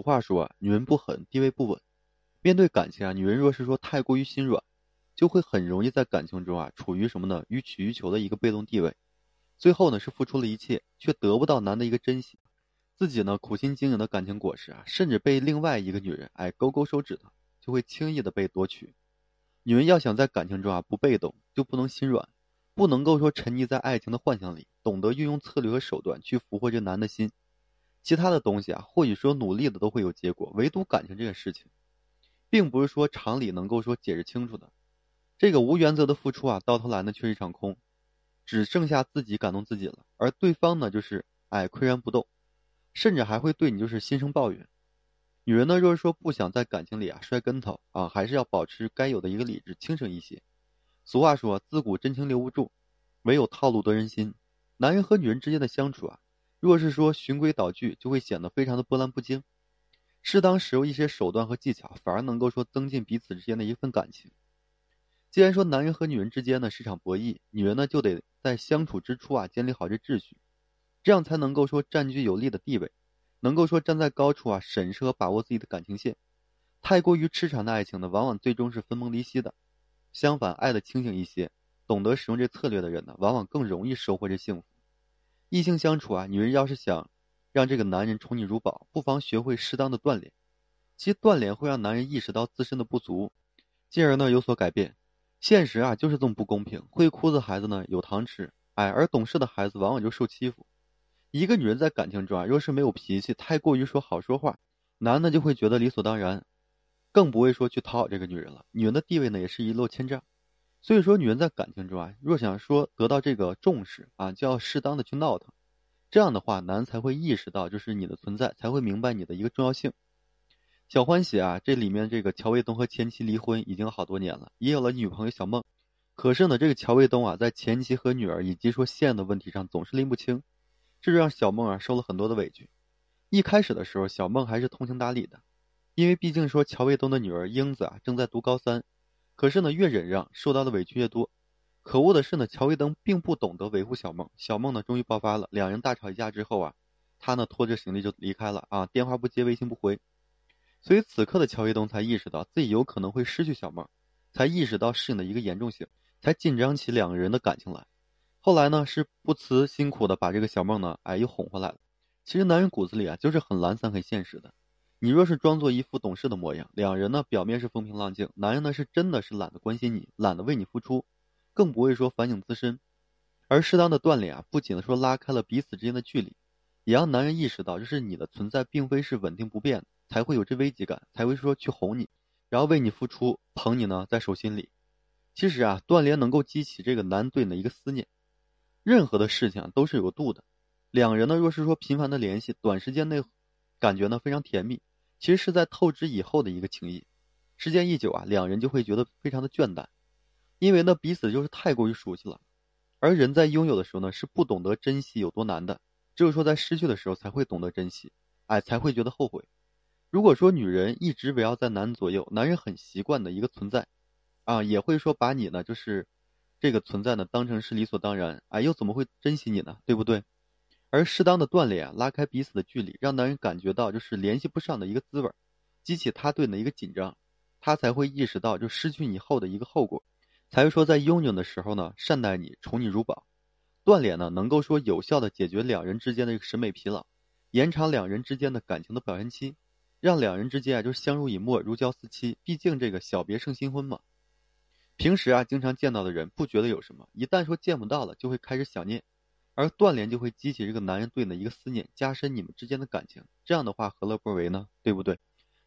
俗话说啊，女人不狠，地位不稳。面对感情啊，女人若是说太过于心软，就会很容易在感情中啊，处于什么呢？予取予求的一个被动地位。最后呢，是付出了一切，却得不到男的一个珍惜，自己呢苦心经营的感情果实啊，甚至被另外一个女人哎勾勾手指头，就会轻易的被夺取。女人要想在感情中啊不被动，就不能心软，不能够说沉溺在爱情的幻想里，懂得运用策略和手段去俘获这男的心。其他的东西啊，或许说努力的都会有结果，唯独感情这个事情，并不是说常理能够说解释清楚的。这个无原则的付出啊，到头来呢却是一场空，只剩下自己感动自己了，而对方呢就是哎岿然不动，甚至还会对你就是心生抱怨。女人呢，若是说不想在感情里啊摔跟头啊，还是要保持该有的一个理智，清醒一些。俗话说，自古真情留不住，唯有套路得人心。男人和女人之间的相处啊。若是说循规蹈矩，就会显得非常的波澜不惊。适当使用一些手段和技巧，反而能够说增进彼此之间的一份感情。既然说男人和女人之间呢是场博弈，女人呢就得在相处之初啊建立好这秩序，这样才能够说占据有利的地位，能够说站在高处啊审视和把握自己的感情线。太过于痴缠的爱情呢，往往最终是分崩离析的。相反，爱的清醒一些，懂得使用这策略的人呢，往往更容易收获这幸福。异性相处啊，女人要是想让这个男人宠你如宝，不妨学会适当的锻炼。其锻炼会让男人意识到自身的不足，进而呢有所改变。现实啊就是这么不公平，会哭的孩子呢有糖吃，哎，而懂事的孩子往往就受欺负。一个女人在感情中啊，若是没有脾气，太过于说好说话，男的就会觉得理所当然，更不会说去讨好这个女人了。女人的地位呢也是一落千丈。所以说，女人在感情中啊，若想说得到这个重视啊，就要适当的去闹腾，这样的话，男才会意识到就是你的存在，才会明白你的一个重要性。小欢喜啊，这里面这个乔卫东和前妻离婚已经好多年了，也有了女朋友小梦，可是呢，这个乔卫东啊，在前妻和女儿以及说现的问题上总是拎不清，这就让小梦啊受了很多的委屈。一开始的时候，小梦还是通情达理的，因为毕竟说乔卫东的女儿英子啊正在读高三。可是呢，越忍让，受到的委屈越多。可恶的是呢，乔卫东并不懂得维护小梦。小梦呢，终于爆发了，两人大吵一架之后啊，他呢拖着行李就离开了啊，电话不接，微信不回。所以此刻的乔卫东才意识到自己有可能会失去小梦，才意识到事情的一个严重性，才紧张起两个人的感情来。后来呢，是不辞辛苦的把这个小梦呢，哎，又哄回来了。其实男人骨子里啊，就是很懒散、很现实的。你若是装作一副懂事的模样，两人呢表面是风平浪静，男人呢是真的是懒得关心你，懒得为你付出，更不会说反省自身。而适当的锻炼啊，不仅说拉开了彼此之间的距离，也让男人意识到，就是你的存在并非是稳定不变，才会有这危机感，才会说去哄你，然后为你付出，捧你呢在手心里。其实啊，锻炼能够激起这个男对你的一个思念。任何的事情都是有度的，两人呢若是说频繁的联系，短时间内感觉呢非常甜蜜。其实是在透支以后的一个情谊，时间一久啊，两人就会觉得非常的倦怠，因为呢彼此就是太过于熟悉了。而人在拥有的时候呢，是不懂得珍惜有多难的，只有说在失去的时候才会懂得珍惜，哎，才会觉得后悔。如果说女人一直围绕在男人左右，男人很习惯的一个存在，啊，也会说把你呢就是这个存在呢当成是理所当然，哎，又怎么会珍惜你呢？对不对？而适当的锻炼啊，拉开彼此的距离，让男人感觉到就是联系不上的一个滋味，激起他对你的一个紧张，他才会意识到就失去你后的一个后果，才会说在拥有的时候呢，善待你，宠你如宝。锻炼呢，能够说有效的解决两人之间的一个审美疲劳，延长两人之间的感情的表现期，让两人之间啊就相濡以沫，如胶似漆。毕竟这个小别胜新婚嘛。平时啊，经常见到的人不觉得有什么，一旦说见不到了，就会开始想念。而断联就会激起这个男人对你的一个思念，加深你们之间的感情。这样的话，何乐不为呢？对不对？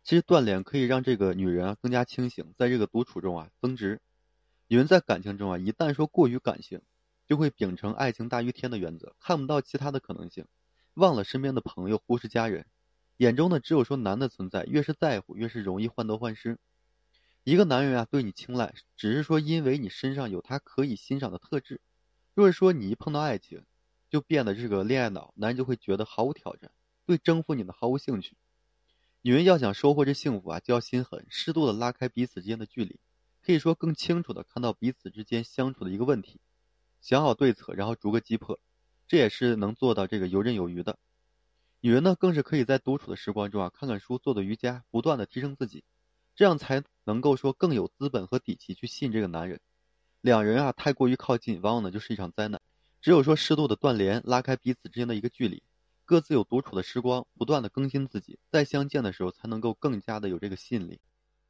其实断联可以让这个女人啊更加清醒，在这个独处中啊增值。女人在感情中啊，一旦说过于感性，就会秉承爱情大于天的原则，看不到其他的可能性，忘了身边的朋友，忽视家人，眼中呢只有说男的存在。越是在乎，越是容易患得患失。一个男人啊对你青睐，只是说因为你身上有他可以欣赏的特质。若是说你一碰到爱情，就变得这个恋爱脑，男人就会觉得毫无挑战，对征服你的毫无兴趣。女人要想收获这幸福啊，就要心狠，适度的拉开彼此之间的距离，可以说更清楚的看到彼此之间相处的一个问题，想好对策，然后逐个击破，这也是能做到这个游刃有余的。女人呢，更是可以在独处的时光中啊，看看书，做做瑜伽，不断的提升自己，这样才能够说更有资本和底气去吸引这个男人。两人啊，太过于靠近，往往呢就是一场灾难。只有说适度的断联，拉开彼此之间的一个距离，各自有独处的时光，不断的更新自己，再相见的时候才能够更加的有这个吸引力。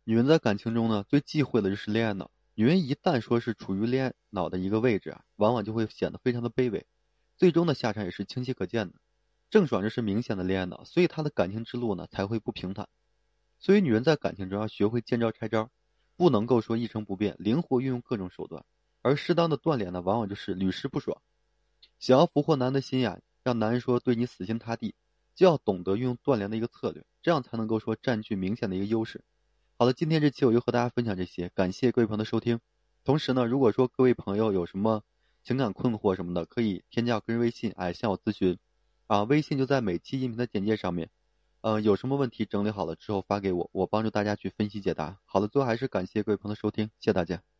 女人在感情中呢，最忌讳的就是恋爱脑。女人一旦说是处于恋爱脑的一个位置啊，往往就会显得非常的卑微，最终的下场也是清晰可见的。郑爽就是明显的恋爱脑，所以她的感情之路呢才会不平坦。所以女人在感情中要学会见招拆招，不能够说一成不变，灵活运用各种手段，而适当的断联呢，往往就是屡试不爽。想要俘获男的心眼，让男人说对你死心塌地，就要懂得运用断联的一个策略，这样才能够说占据明显的一个优势。好了，今天这期我就和大家分享这些，感谢各位朋友的收听。同时呢，如果说各位朋友有什么情感困惑什么的，可以添加个人微信，哎，向我咨询。啊，微信就在每期音频的简介上面。嗯，有什么问题整理好了之后发给我，我帮助大家去分析解答。好了，最后还是感谢各位朋友的收听，谢谢大家。